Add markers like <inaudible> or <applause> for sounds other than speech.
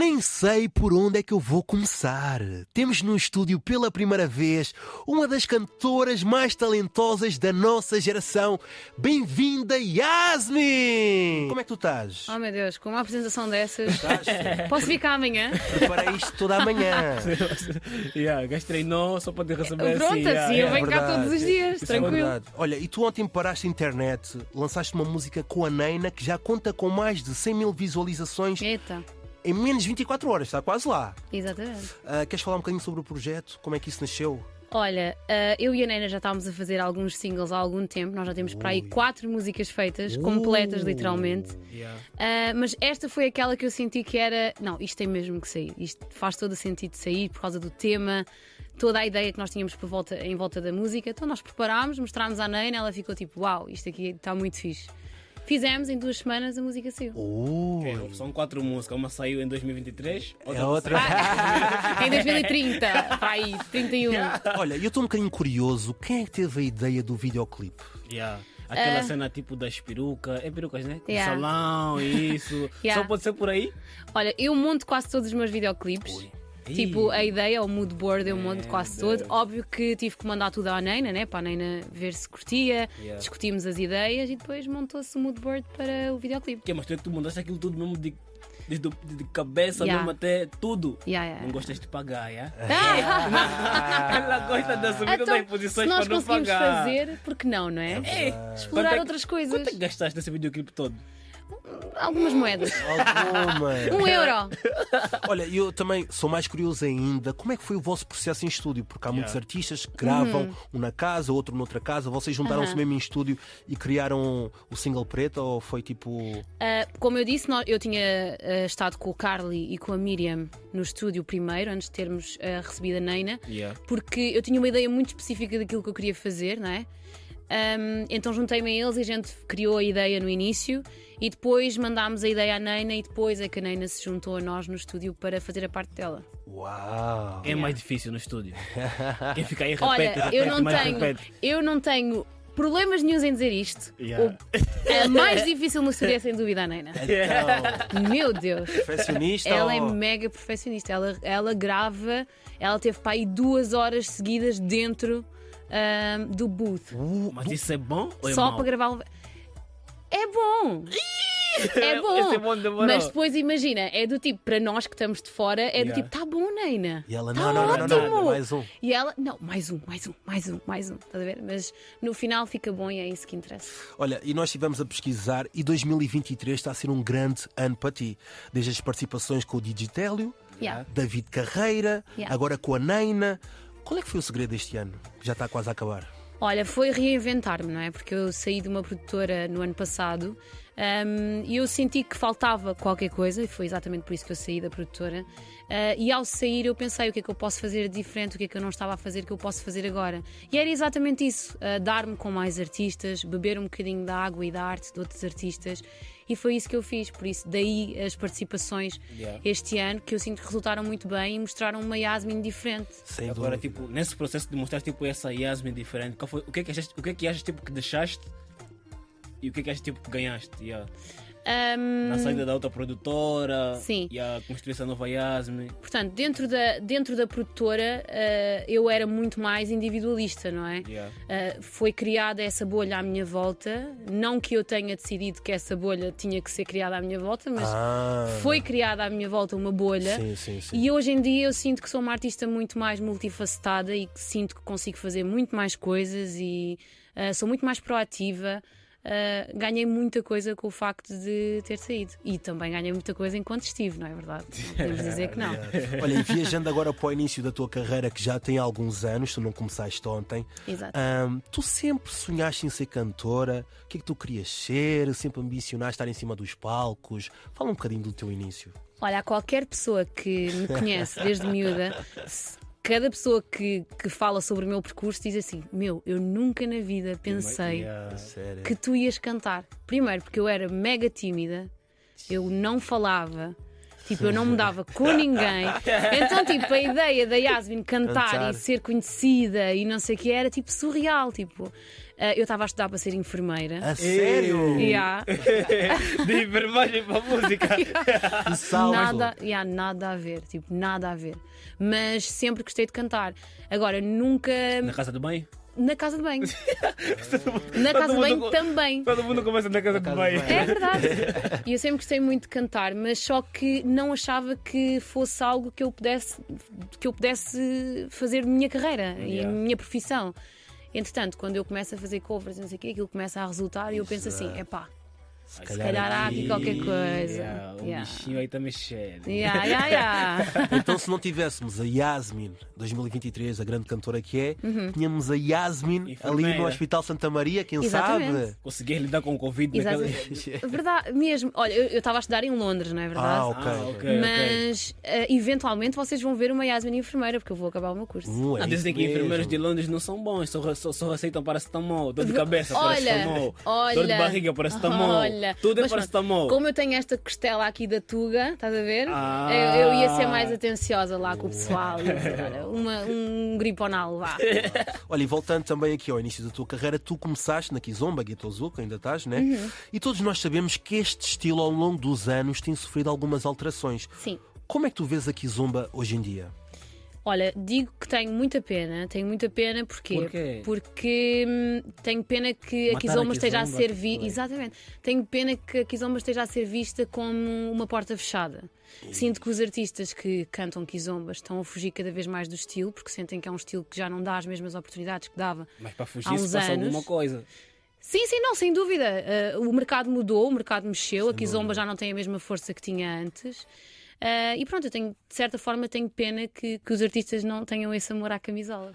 Nem sei por onde é que eu vou começar. Temos no estúdio pela primeira vez uma das cantoras mais talentosas da nossa geração. Bem-vinda, Yasmin! Como é que tu estás? Oh meu Deus, com uma apresentação dessas, Estás? posso ficar amanhã? Preparei isto toda a manhã. <laughs> yeah, gajo treinou só para te receber Pronto, assim. assim yeah, eu yeah. venho cá verdade. todos os dias, Isso é tranquilo. verdade. Olha, e tu ontem paraste a internet, lançaste uma música com a Neina que já conta com mais de 100 mil visualizações Eita, em menos de 24 horas, está quase lá. exatamente. Ah, queres falar um bocadinho sobre o projeto? Como é que isso nasceu? Olha, ah, eu e a Nena já estávamos a fazer alguns singles há algum tempo, nós já temos para aí Ui. quatro músicas feitas, completas literalmente. Yeah. Ah, mas esta foi aquela que eu senti que era. Não, isto tem mesmo que sair. Isto faz todo o sentido de sair por causa do tema, toda a ideia que nós tínhamos por volta, em volta da música. Então nós preparámos, mostrámos à Nena, ela ficou tipo: Uau, isto aqui está muito fixe. Fizemos, em duas semanas a música saiu. Oh, Ok, São quatro músicas. Uma saiu em 2023, outra é outra. <laughs> em 2030, <laughs> para aí, 31. Olha, eu estou um bocadinho curioso. Quem é que teve a ideia do videoclipe? Yeah. Aquela cena tipo das perucas. É perucas, né? Do Yeah. salão, isso. <laughs> Yeah. Só pode ser por aí? Olha, eu monto quase todos os meus videoclipes. Tipo, a ideia, o mood board, eu monto quase todo. Óbvio que tive que mandar tudo à Neina, né? Para a Neina ver se curtia, Yeah. discutimos as ideias e depois montou-se o mood board para o videoclipe. Que, mas tu, é que tu mandaste aquilo tudo mesmo de, desde de, cabeça Yeah. mesmo até tudo. Yeah, yeah, Não gostas de pagar, yeah? <laughs> Ah, <laughs> Ela gosta de assumir todas as então, posições nós para não conseguimos pagar. fazer, por que não, não é? É. Explorar Quanto é- outras coisas. Quanto é que gastaste nesse videoclipe todo? Algumas moedas. Alguma. Um euro. Olha, eu também sou mais curioso ainda. Como é que foi o vosso processo em estúdio? Porque há muitos Yeah. artistas que gravam um na casa, outro noutra casa. Vocês juntaram-se Uhum. mesmo em estúdio e criaram o single preto? Ou foi tipo. Ah, como eu disse, eu tinha ah, estado com o Carly e com a Miriam no estúdio primeiro, antes de termos ah, recebido a Neina. Yeah. porque eu tinha uma ideia muito específica daquilo que eu queria fazer, não é? Ahm, então juntei-me a eles e a gente criou a ideia no início e depois mandámos a ideia à Neina e depois é que a Neina se juntou a nós no estúdio para fazer a parte dela. Uau! É mais difícil no estúdio. Quem fica aí repete, Olha, repete, eu não tenho, repete. eu não tenho problemas nenhums em dizer isto. Yeah. O, a mais difícil no estúdio é sem dúvida a Neina. Então, Meu Deus. perfeccionista? Ela é ou- mega perfeccionista. Ela, ela grava, ela teve para aí duas horas seguidas dentro ahm, do booth. Uh, Mas isso é bom ou é só mau? para gravar um. É bom! É bom! É bom. Mas depois imagina, é do tipo, para nós que estamos de fora, é do Yeah. tipo, tá bom, Neina. E ela, Tá não, não, não, não, não, ótimo. mais um. E ela, não, mais um, mais um, mais um, mais um. Estás a ver? Mas no final fica bom e é isso que interessa. Olha, e nós estivemos a pesquisar e 2023 está a ser um grande ano para ti. Desde as participações com o Digitélio, Yeah. David Carreira, Yeah. agora com a Neina. Qual é que foi o segredo deste ano? Já está quase a acabar. Olha, foi reinventar-me, não é? Porque eu saí de uma produtora no ano passado e eu senti que faltava qualquer coisa, e foi exatamente por isso que eu saí da produtora. Ah, e ao sair eu pensei o que é que eu posso fazer diferente, o que é que eu não estava a fazer que eu posso fazer agora. E era exatamente isso: ah, dar-me com mais artistas, beber um bocadinho da água e da arte de outros artistas. E foi isso que eu fiz, por isso, daí as participações Yeah. este ano, que eu sinto que resultaram muito bem e mostraram uma Yasmin diferente. Sem Agora, tipo, nesse processo de mostrar tipo, essa Yasmin diferente, qual foi, o, que é que achaste, o que é que achas tipo, que deixaste e o que é que achas tipo, que ganhaste? Yeah. Hum, Na saída da outra produtora Sim. e a construir essa nova Yasmin. Portanto, dentro da, dentro da produtora, eh, eu era muito mais individualista, não é? Yeah. Eh, foi criada essa bolha à minha volta. Não que eu tenha decidido que essa bolha tinha que ser criada à minha volta, mas Ah, foi criada à minha volta uma bolha. Sim, sim, sim. E hoje em dia eu sinto que sou uma artista muito mais multifacetada e que sinto que consigo fazer muito mais coisas e eh, sou muito mais proativa. Eh, ganhei muita coisa com o facto de ter saído. E também ganhei muita coisa enquanto estive, não é verdade? Podemos dizer que não. <laughs> Olha, e viajando agora para o início da tua carreira, que já tem alguns anos, tu não começaste ontem, Exato. ahm, tu sempre sonhaste em ser cantora? O que é que tu querias ser? Sempre ambicionaste estar em cima dos palcos? Fala um bocadinho do teu início. Olha, a qualquer pessoa que me conhece desde miúda, cada pessoa que, que fala sobre o meu percurso diz assim: Meu, eu nunca na vida pensei que tu ias cantar. Primeiro, porque eu era mega tímida, eu não falava. Tipo, eu não me dava com ninguém. Então, tipo, a ideia da Yasmin cantar, Cantar. e ser conhecida e não sei o que era, tipo, surreal. Tipo, ah, eu estava a estudar para ser enfermeira. A sério? Yeah. <laughs> De enfermagem para música. <laughs> Salvo. Nada, yeah, nada a ver, tipo, nada a ver. Mas sempre gostei de cantar. Agora, nunca Na casa do banho? Na casa de banho. <laughs> na casa de banho também. Todo mundo começa na casa, casa do banho. de banho. É verdade. <laughs> E eu sempre gostei muito de cantar, mas só que não achava que fosse algo que eu pudesse, que eu pudesse fazer minha carreira e a Yeah. minha profissão. Entretanto, quando eu começo a fazer covers e não sei o quê, aquilo começa a resultar e eu penso assim: epá, Se calhar há aqui qualquer coisa. Yeah, o Yeah. bichinho aí está mexendo. yeah, yeah, yeah. <laughs> Então, se não tivéssemos a Yasmin 2023, a grande cantora que é, tínhamos a Yasmin ali no Hospital Santa Maria, quem Exatamente. sabe? Consegui lidar com o Covid naquela... <laughs> Verdade, mesmo. Olha, eu estava a estudar em Londres, não é verdade? Ah, ok. Ah, ok, ok. Mas eh, eventualmente vocês vão ver uma Yasmin enfermeira, porque eu vou acabar o meu curso. Hum, é Ah, dizem que enfermeiros de Londres não são bons, só, só, só aceitam paracetamol, dor de cabeça, Olha, paracetamol, olha, dor de barriga, paracetamol, olha. Tudo é paracetamol. Como eu tenho esta costela aqui da Tuga, estás a ver? Ah. Eu, eu ia ser mais atenciosa lá com o pessoal. ia dizer, olha, <laughs> uma, um griponal, vá. <laughs> Olha, e voltando também aqui ao início da tua carreira, tu começaste na Kizomba, Guitozuka, ainda estás, né? Uhum. E todos nós sabemos que este estilo, ao longo dos anos, tem sofrido algumas alterações. Sim. Como é que tu vês a Kizomba hoje em dia? Olha, digo que tenho muita pena, tenho muita pena porquê? Porquê? Porque hum, tenho pena que a Matar a Kizomba esteja a Kizomba, ser vista. Exatamente. Tenho pena que a Kizomba esteja a ser vista como uma porta fechada. Sinto que os artistas que cantam Kizomba estão a fugir cada vez mais do estilo, porque sentem que é um estilo que já não dá as mesmas oportunidades que dava. Mas para Há fugir uns se passa anos. alguma coisa. Sim, sim, não, sem dúvida. Uh, o mercado mudou, o mercado mexeu, a Kizomba já não tem a mesma força que tinha antes. Uh, e pronto, eu tenho, de certa forma, tenho pena que, que os artistas não tenham esse amor à camisola.